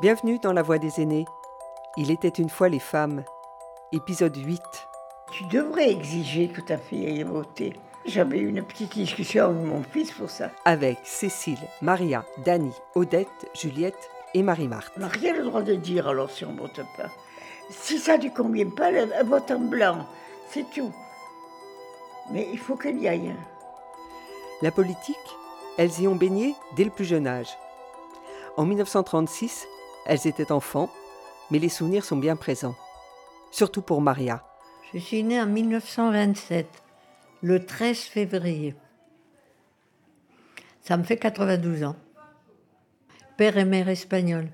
Bienvenue dans La Voix des aînés. Il était une fois les femmes. Épisode 8. Tu devrais exiger que ta fille aille voter. J'avais eu une petite discussion avec mon fils pour ça. Avec Cécile, Maria, Dani, Odette, Juliette et Marie-Marthe. On n'a rien le droit de dire alors si on ne vote pas. Si ça ne convient pas, elle vote en blanc. C'est tout. Mais il faut qu'elle y aille. La politique, elles y ont baigné dès le plus jeune âge. En 1936, elles étaient enfants, mais les souvenirs sont bien présents. Surtout pour Maria. Je suis née en 1927, le 13 février. Ça me fait 92 ans. Père et mère espagnol.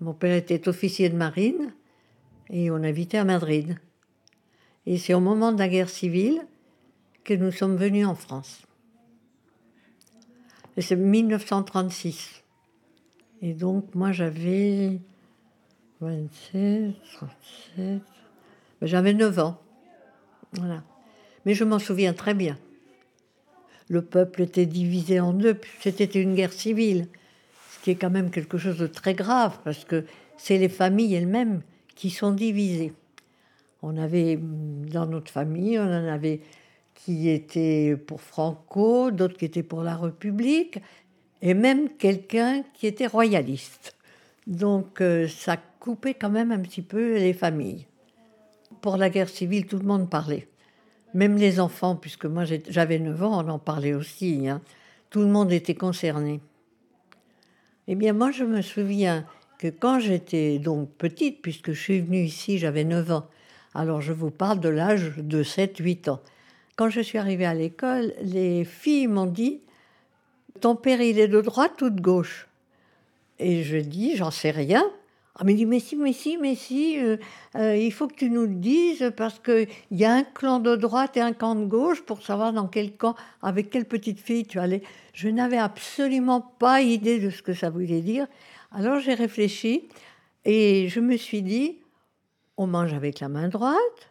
Mon père était officier de marine et on habitait à Madrid. Et c'est au moment de la guerre civile que nous sommes venus en France. C'est 1936. Et donc, moi, j'avais 27, 37. Ben, j'avais 9 ans. Voilà. Mais je m'en souviens très bien. Le peuple était divisé en deux. C'était une guerre civile, ce qui est quand même quelque chose de très grave, parce que c'est les familles elles-mêmes qui sont divisées. On avait, dans notre famille, on en avait qui étaient pour Franco, d'autres qui étaient pour la République, et même quelqu'un qui était royaliste. Donc euh, ça coupait quand même un petit peu les familles. Pour la guerre civile, tout le monde parlait. Même les enfants, puisque moi j'avais 9 ans, on en parlait aussi. Hein. Tout le monde était concerné. Eh bien, moi, je me souviens que quand j'étais donc petite, puisque je suis venue ici, j'avais 9 ans, alors je vous parle de l'âge de 7-8 ans. Quand je suis arrivée à l'école, les filles m'ont dit Ton père, il est de droite ou de gauche? Et je dis J'en sais rien. Ah, mais dit, mais si, mais si, mais si, euh, euh, il faut que tu nous le dises parce qu'il y a un clan de droite et un clan de gauche pour savoir dans quel camp, avec quelle petite fille tu allais. Je n'avais absolument pas idée de ce que ça voulait dire. Alors j'ai réfléchi et je me suis dit, on mange avec la main droite.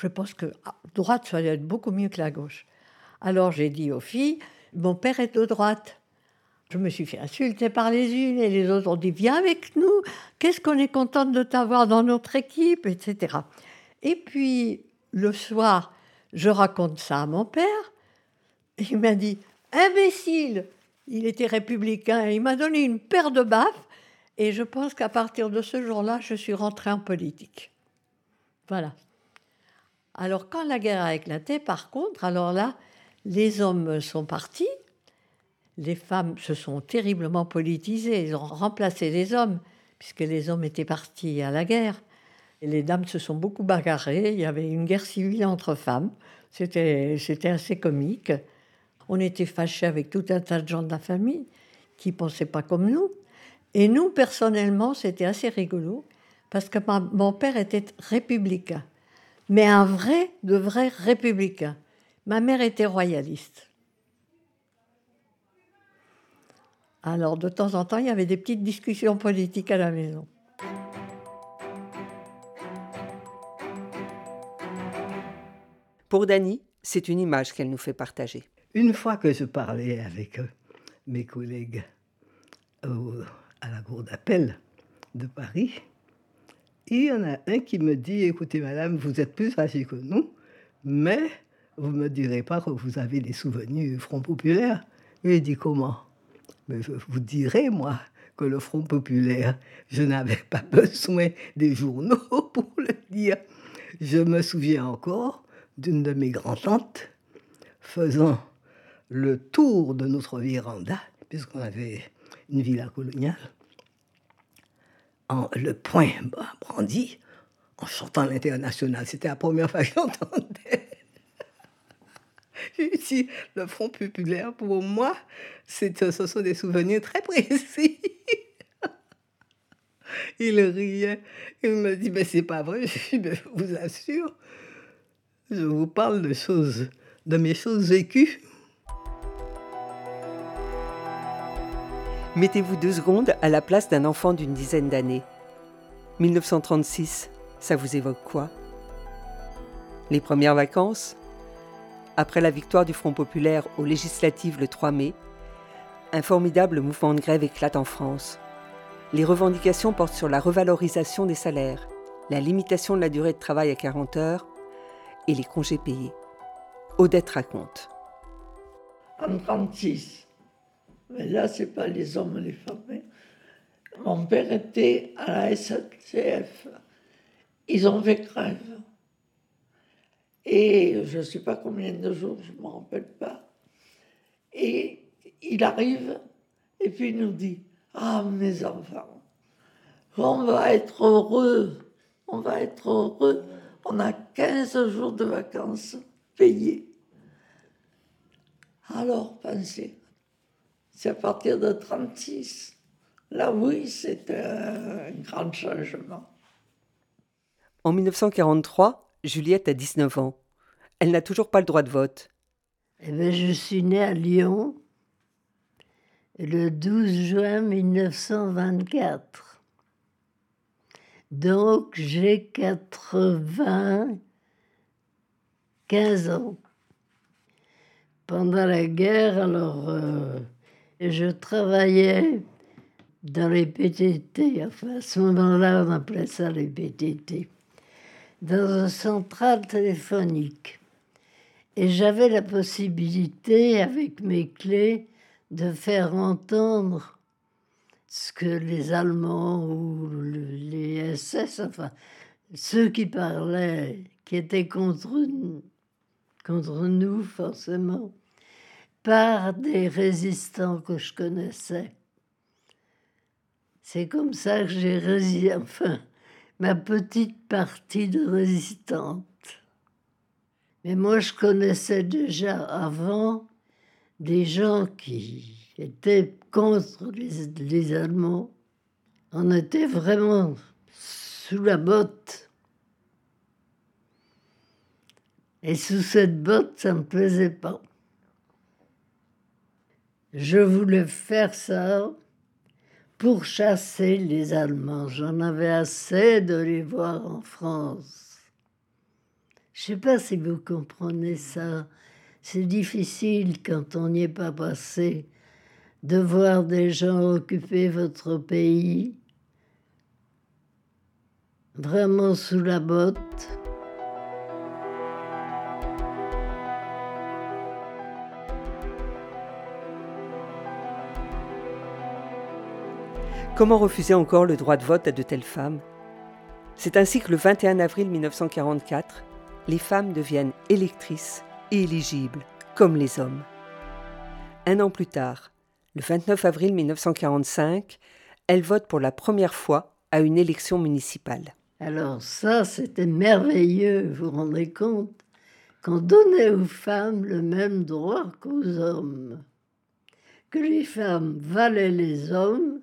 Je pense que ah, droite, ça doit être beaucoup mieux que la gauche. Alors j'ai dit aux filles, mon père est de droite. Je me suis fait insulter par les unes et les autres ont dit Viens avec nous, qu'est-ce qu'on est contente de t'avoir dans notre équipe, etc. Et puis le soir, je raconte ça à mon père. Et il m'a dit Imbécile Il était républicain il m'a donné une paire de baffes. Et je pense qu'à partir de ce jour-là, je suis rentrée en politique. Voilà. Alors quand la guerre a éclaté, par contre, alors là, les hommes sont partis les femmes se sont terriblement politisées, ils ont remplacé les hommes, puisque les hommes étaient partis à la guerre. Et les dames se sont beaucoup bagarrées, il y avait une guerre civile entre femmes, c'était, assez comique. On était fâchés avec tout un tas de gens de la famille qui ne pensaient pas comme nous. Et nous, personnellement, c'était assez rigolo, parce que mon père était républicain, mais un vrai, de vrai républicain. Ma mère était royaliste. Alors de temps en temps, il y avait des petites discussions politiques à la maison. Pour Dany, c'est une image qu'elle nous fait partager. Une fois que je parlais avec euh, mes collègues à la cour d'appel de Paris, il y en a un qui me dit, écoutez madame, vous êtes plus âgée que nous, mais vous ne me direz pas que vous avez des souvenirs du Front populaire. Il dit comment? Mais vous dirai, moi, que le Front populaire, je n'avais pas besoin des journaux pour le dire. Je me souviens encore d'une de mes grands-tantes faisant le tour de notre véranda, puisqu'on avait une villa coloniale, en le point brandi, en chantant l'international. C'était la première fois que j'entendais le Front populaire, pour moi, ce sont des souvenirs très précis. Il riait. Il me dit, mais c'est pas vrai. Je vous assure, je vous parle de choses, de mes choses vécues. Mettez-vous deux secondes à la place d'un enfant d'une dizaine d'années. 1936, ça vous évoque quoi? Les premières vacances? Après la victoire du Front populaire aux législatives le 3 mai, un formidable mouvement de grève éclate en France. Les revendications portent sur la revalorisation des salaires, la limitation de la durée de travail à 40 heures et les congés payés. Odette raconte. En 36, mais là, c'est pas les hommes les femmes. Mon père était à la SNCF. Ils ont fait grève. Et je ne sais pas combien de jours, je ne me rappelle pas. Et il arrive et puis il nous dit Ah, mes enfants, on va être heureux, on va être heureux. On a 15 jours de vacances payés. Alors, pensez, c'est à partir de 36. Là, oui, c'est un grand changement. En 1943, Juliette a 19 ans. Elle n'a toujours pas le droit de vote. Eh bien, je suis née à Lyon le 12 juin 1924. Donc, j'ai 95 ans. Pendant la guerre, alors, euh, je travaillais dans les PTT. Enfin, à ce moment-là, on appelait ça les PTT. Dans une centrale téléphonique. Et j'avais la possibilité, avec mes clés, de faire entendre ce que les Allemands ou les SS, enfin, ceux qui parlaient, qui étaient contre, contre nous forcément, par des résistants que je connaissais. C'est comme ça que j'ai résisté, enfin, ma petite partie de résistante. Mais moi, je connaissais déjà avant des gens qui étaient contre les, Allemands. On était vraiment sous la botte. Et sous cette botte, ça ne me plaisait pas. Je voulais faire ça pour chasser les Allemands. J'en avais assez de les voir en France. Je sais pas si vous comprenez ça. C'est difficile quand on n'y est pas passé de voir des gens occuper votre pays vraiment sous la botte. Comment refuser encore le droit de vote à de telles femmes? C'est ainsi que le 21 avril 1944, les femmes deviennent électrices et éligibles, comme les hommes. Un an plus tard, le 29 avril 1945, elles votent pour la première fois à une élection municipale. Alors ça, c'était merveilleux, vous vous rendez compte? Qu'on donnait aux femmes le même droit qu'aux hommes, que les femmes valaient les hommes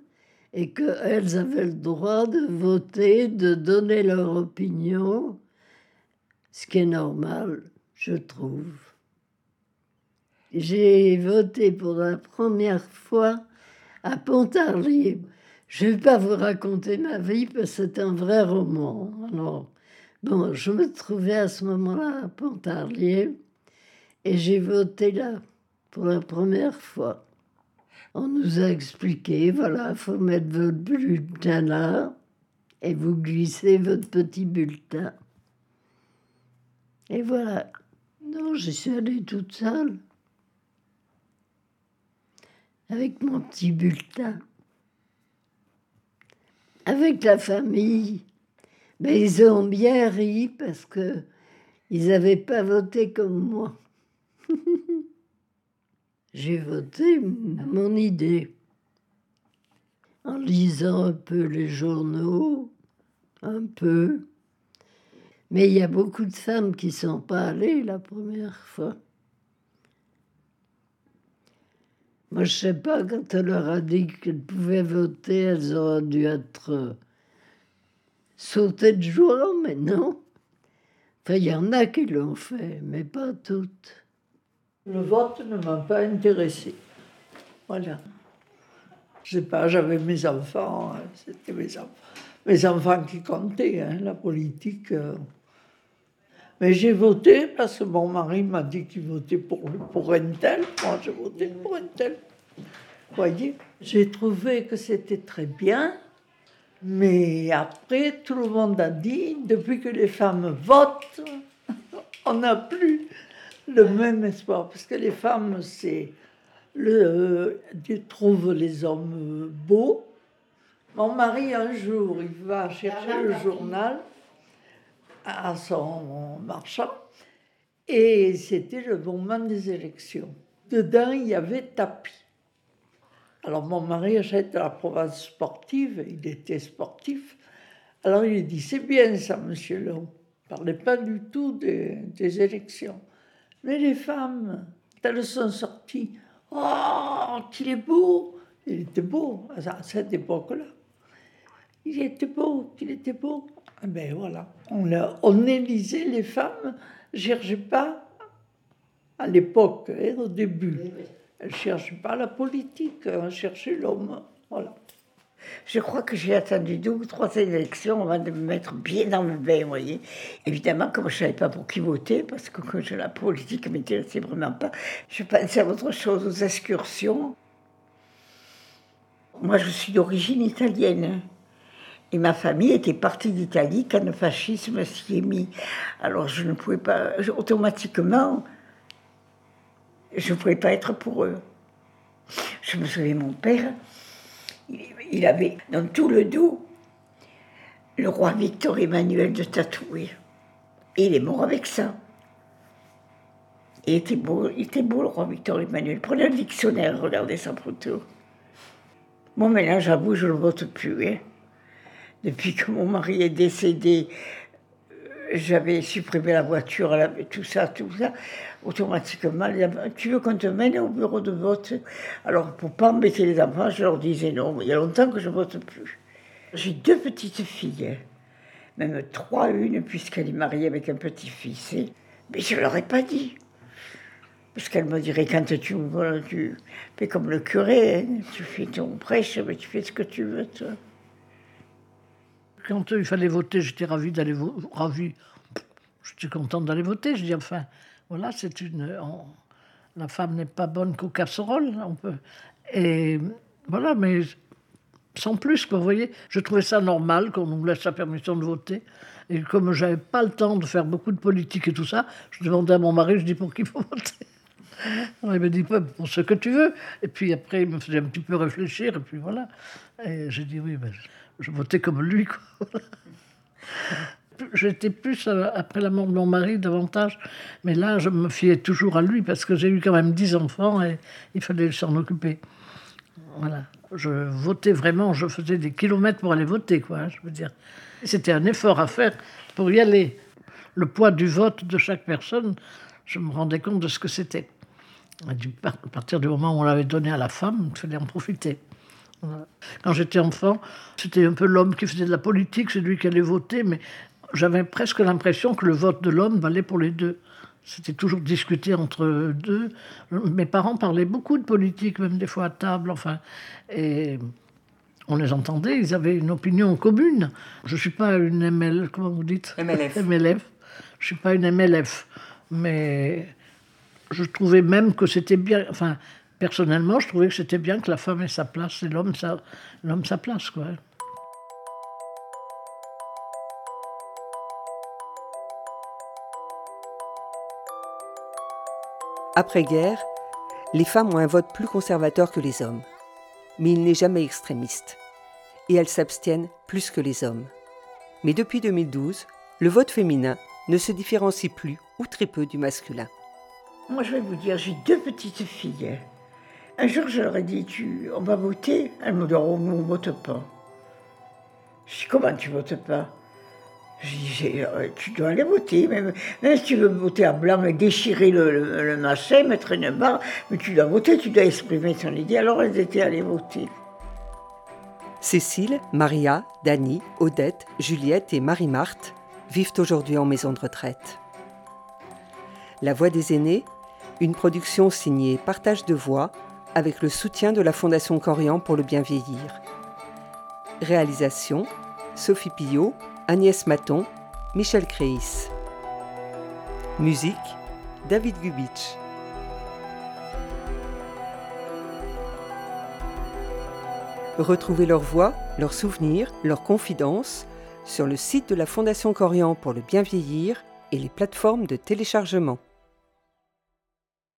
et qu'elles avaient le droit de voter, de donner leur opinion ce qui est normal, je trouve. J'ai voté pour la première fois à Pontarlier. Je ne vais pas vous raconter ma vie parce que c'est un vrai roman. Alors, bon, je me trouvais à ce moment-là à Pontarlier et j'ai voté là pour la première fois. On nous a expliqué, voilà, il faut mettre votre bulletin là et vous glissez votre petit bulletin. Et voilà. Non, je suis allée toute seule. Avec mon petit bulletin. Avec la famille. Mais ils ont bien ri parce que ils n'avaient pas voté comme moi. J'ai voté mon idée. En lisant un peu les journaux, un peu. Mais il y a beaucoup de femmes qui ne sont pas allées la première fois. Moi, je sais pas, quand elle leur a dit qu'elles pouvaient voter, elles auraient dû être euh, sautées de joie, mais non. Enfin, il y en a qui l'ont fait, mais pas toutes. Le vote ne m'a pas intéressée. Voilà. Je sais pas, j'avais mes enfants, hein, c'était mes enfants. Mes enfants qui comptaient, hein, la politique. Euh, mais j'ai voté parce que mon mari m'a dit qu'il votait pour, pour un tel. Moi, j'ai voté pour un tel. voyez? J'ai trouvé que c'était très bien, mais après, tout le monde a dit, depuis que les femmes votent, on n'a plus le même espoir, parce que les femmes, c'est le, ils trouvent les hommes beaux. Mon mari, un jour, il va chercher le journal à son marchand, et c'était le moment des élections. Dedans, il y avait tapis. Alors mon mari achète la province sportive, il était sportif. Alors il dit, c'est bien ça, monsieur Long. Il ne parlait pas du tout des, des élections. Mais les femmes, elles sont sorties, oh, qu'il est beau. Il était beau à cette époque-là. Il était beau, qu'il était beau. Eh ben voilà, on, on élisait les femmes, je cherchais pas à l'époque, hein, au début. Elle ne cherchait pas la politique, elle cherchait l'homme. Voilà. Je crois que j'ai attendu deux ou trois élections avant de me mettre bien dans le bain, vous voyez. Évidemment, comme je ne savais pas pour qui voter, parce que quand je, la politique ne m'intéressait vraiment pas, je pensais à autre chose, aux excursions. Moi, je suis d'origine italienne. Et ma famille était partie d'Italie quand le fascisme s'y est mis. Alors je ne pouvais pas, automatiquement, je ne pouvais pas être pour eux. Je me souviens, mon père, il, avait dans tout le dos le roi Victor Emmanuel de tatoué. Et il est mort avec ça. Il était beau, il était beau le roi Victor Emmanuel. Prenez le dictionnaire, regardez sa photo. Bon, mais là, j'avoue, je ne le vote plus. Hein depuis que mon mari est décédé, j'avais supprimé la voiture, tout ça, tout ça, automatiquement, tu veux qu'on te mène au bureau de vote? Alors, pour pas embêter les enfants, je leur disais non, il y a longtemps que je vote plus. J'ai deux petites filles, même trois, une, puisqu'elle est mariée avec un petit-fils. Mais je ne leur ai pas dit. Parce qu'elle me dirait, quand tu, tu fais comme le curé, hein, tu fais ton prêche, mais tu fais ce que tu veux, toi. Quand il fallait voter, j'étais ravi d'aller ravi. J'étais contente d'aller voter. Je dis enfin, voilà, c'est une. la femme n'est pas bonne qu'aux casseroles. Et voilà, mais sans plus, vous voyez. Je trouvais ça normal qu'on nous laisse la permission de voter. Et comme j'avais pas le temps de faire beaucoup de politique et tout ça, je demandais à mon mari, je dis pour qui faut voter. Il me dit pour ce que tu veux. Et puis après, il me faisait un petit peu réfléchir, et puis voilà. Et j'ai dit oui, ben, je votais comme lui. J'étais plus euh, après la mort de mon mari davantage, mais là je me fiais toujours à lui parce que j'ai eu quand même dix enfants et il fallait s'en occuper. Voilà, je votais vraiment, je faisais des kilomètres pour aller voter, quoi. Je veux dire, c'était un effort à faire pour y aller. Le poids du vote de chaque personne, je me rendais compte de ce que c'était. À partir du moment où on l'avait donné à la femme, il fallait en profiter. Quand j'étais enfant, c'était un peu l'homme qui faisait de la politique, c'est lui qui allait voter, mais j'avais presque l'impression que le vote de l'homme valait pour les deux. C'était toujours discuté entre deux. Mes parents parlaient beaucoup de politique, même des fois à table, enfin. Et on les entendait, ils avaient une opinion commune. Je ne suis pas une ML, comment vous dites? MLF. MLF. Je ne suis pas une MLF. Mais je trouvais même que c'était bien. Enfin, personnellement, je trouvais que c'était bien que la femme ait sa place et l'homme sa, l'homme sa place. Quoi. Après-guerre, les femmes ont un vote plus conservateur que les hommes. Mais il n'est jamais extrémiste. Et elles s'abstiennent plus que les hommes. Mais depuis 2012, le vote féminin ne se différencie plus ou très peu du masculin. Moi, je vais vous dire, j'ai deux petites filles. Un jour, je leur ai dit, on va voter. Elles me disent, oh, on ne vote pas. Je dis, comment tu votes pas? Je dis, euh, tu dois aller voter. Même, si tu veux voter à blanc et déchirer le, le, machin, mettre une barre, mais tu dois voter, tu dois exprimer ton idée. Alors elles étaient allées voter. Cécile, Maria, Dany, Odette, Juliette et Marie-Marthe vivent aujourd'hui en maison de retraite. La Voix des aînés, une production signée Partage de voix avec le soutien de la Fondation Corian pour le bien vieillir. Réalisation Sophie Pillot, Agnès Maton, Michel Créis. Musique David Gubitsch. Retrouvez leurs voix, leurs souvenirs, leurs confidences sur le site de la Fondation Corian pour le bien vieillir et les plateformes de téléchargement.